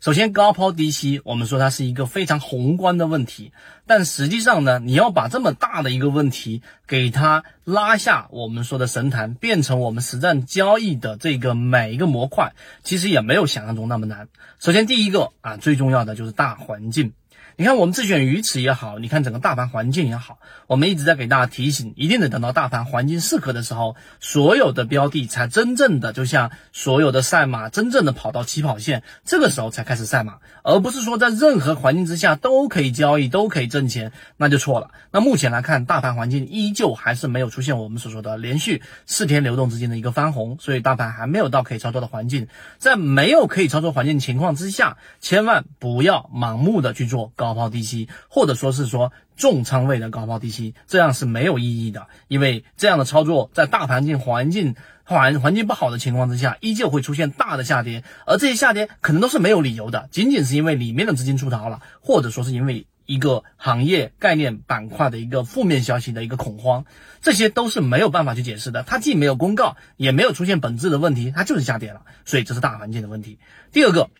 首先，高抛低吸，我们说它是一个非常宏观的问题，但实际上呢，你要把这么大的一个问题给它拉下，我们说的神坛，变成我们实战交易的这个每一个模块，其实也没有想象中那么难。首先，第一个啊，最重要的就是大环境。你看，我们自选鱼池也好，你看整个大盘环境也好，我们一直在给大家提醒，一定得等到大盘环境适合的时候，所有的标的才真正的就像所有的赛马，真正的跑到起跑线，这个时候才开始赛马，而不是说在任何环境之下都可以交易，都可以挣钱，那就错了。那目前来看，大盘环境依旧还是没有出现我们所说的连续四天流动资金的一个翻红，所以大盘还没有到可以操作的环境。在没有可以操作环境情况之下，千万不要盲目的去做高。高抛低吸，或者说是说重仓位的高抛低吸，这样是没有意义的，因为这样的操作在大盘境环境环环境不好的情况之下，依旧会出现大的下跌，而这些下跌可能都是没有理由的，仅仅是因为里面的资金出逃了，或者说是因为一个行业概念板块的一个负面消息的一个恐慌，这些都是没有办法去解释的，它既没有公告，也没有出现本质的问题，它就是下跌了，所以这是大环境的问题。第二个。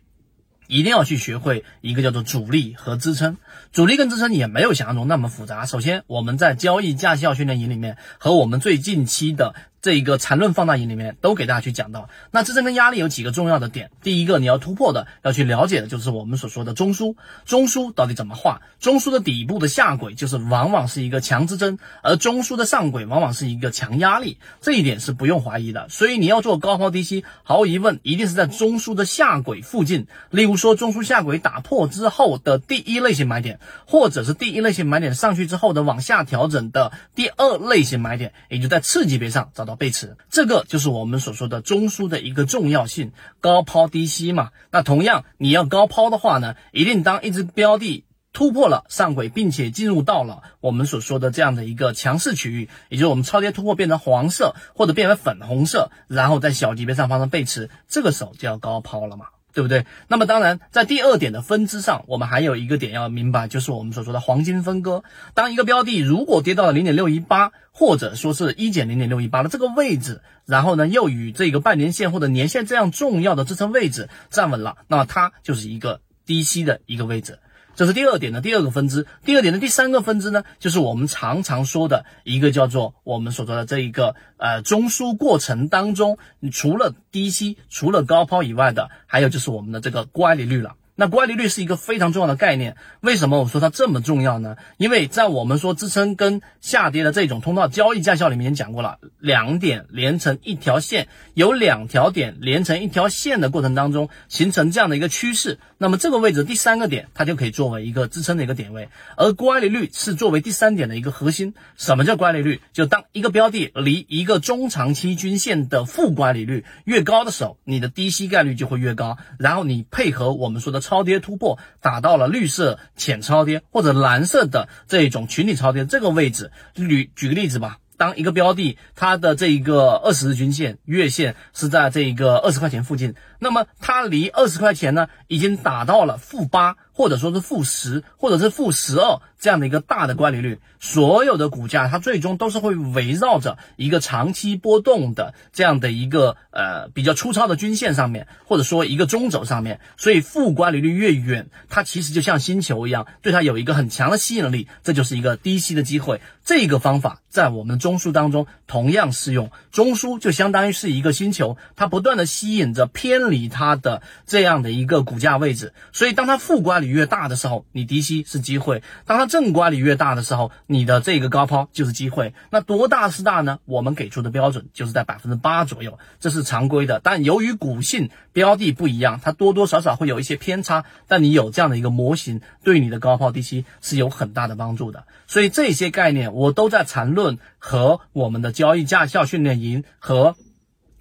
一定要去学会一个叫做阻力和支撑，阻力跟支撑也没有想象中那么复杂。首先，我们在交易驾校训练营里面和我们最近期的。这一个缠论放大营里面都给大家去讲到，那支撑跟压力有几个重要的点。第一个你要突破的，要去了解的就是我们所说的中枢，中枢到底怎么画？中枢的底部的下轨就是往往是一个强支撑，而中枢的上轨往往是一个强压力，这一点是不用怀疑的。所以你要做高抛低吸，毫无疑问一定是在中枢的下轨附近。例如说中枢下轨打破之后的第一类型买点，或者是第一类型买点上去之后的往下调整的第二类型买点，也就在次级别上找。到背驰，这个就是我们所说的中枢的一个重要性，高抛低吸嘛。那同样，你要高抛的话呢，一定当一只标的突破了上轨，并且进入到了我们所说的这样的一个强势区域，也就是我们超跌突破变成黄色或者变为粉红色，然后在小级别上发生背驰，这个时候就要高抛了嘛。对不对？那么当然，在第二点的分支上，我们还有一个点要明白，就是我们所说的黄金分割。当一个标的如果跌到了零点六一八，或者说是一减零点六一八的这个位置，然后呢又与这个半年线或者年线这样重要的支撑位置站稳了，那么它就是一个低吸的一个位置。这是第二点的第二个分支，第二点的第三个分支呢，就是我们常常说的一个叫做我们所说的这一个呃中枢过程当中，除了低吸、除了高抛以外的，还有就是我们的这个乖离率了。那乖离率是一个非常重要的概念，为什么我说它这么重要呢？因为在我们说支撑跟下跌的这种通道交易驾校里面讲过了，两点连成一条线，有两条点连成一条线的过程当中形成这样的一个趋势，那么这个位置第三个点它就可以作为一个支撑的一个点位，而乖离率是作为第三点的一个核心。什么叫乖离率？就当一个标的离一个中长期均线的负乖离率越高的时候，你的低吸概率就会越高，然后你配合我们说的。超跌突破打到了绿色浅超跌或者蓝色的这种群体超跌这个位置，举举个例子吧，当一个标的它的这一个二十日均线月线是在这一个二十块钱附近，那么它离二十块钱呢已经打到了负八。或者说是负十，或者是负十二这样的一个大的乖离率，所有的股价它最终都是会围绕着一个长期波动的这样的一个呃比较粗糙的均线上面，或者说一个中轴上面。所以负乖离率越远，它其实就像星球一样，对它有一个很强的吸引力，这就是一个低吸的机会。这个方法在我们中枢当中同样适用，中枢就相当于是一个星球，它不断的吸引着偏离它的这样的一个股价位置。所以当它负乖离越大的时候，你低吸是机会；当它正乖离越大的时候，你的这个高抛就是机会。那多大是大呢？我们给出的标准就是在百分之八左右，这是常规的。但由于股性标的不一样，它多多少少会有一些偏差。但你有这样的一个模型，对你的高抛低吸是有很大的帮助的。所以这些概念我都在缠论和我们的交易驾校训练营和。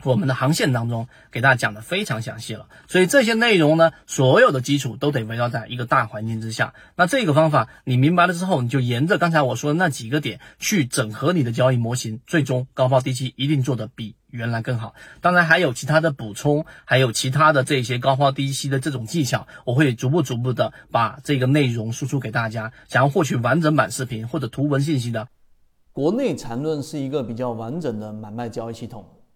我们的航线当中给大家讲的非常详细了，所以这些内容呢，所有的基础都得围绕在一个大环境之下。那这个方法你明白了之后，你就沿着刚才我说的那几个点去整合你的交易模型，最终高抛低吸一定做得比原来更好。当然还有其他的补充，还有其他的这些高抛低吸的这种技巧，我会逐步逐步的把这个内容输出给大家。想要获取完整版视频或者图文信息的，国内缠论是一个比较完整的买卖交易系统。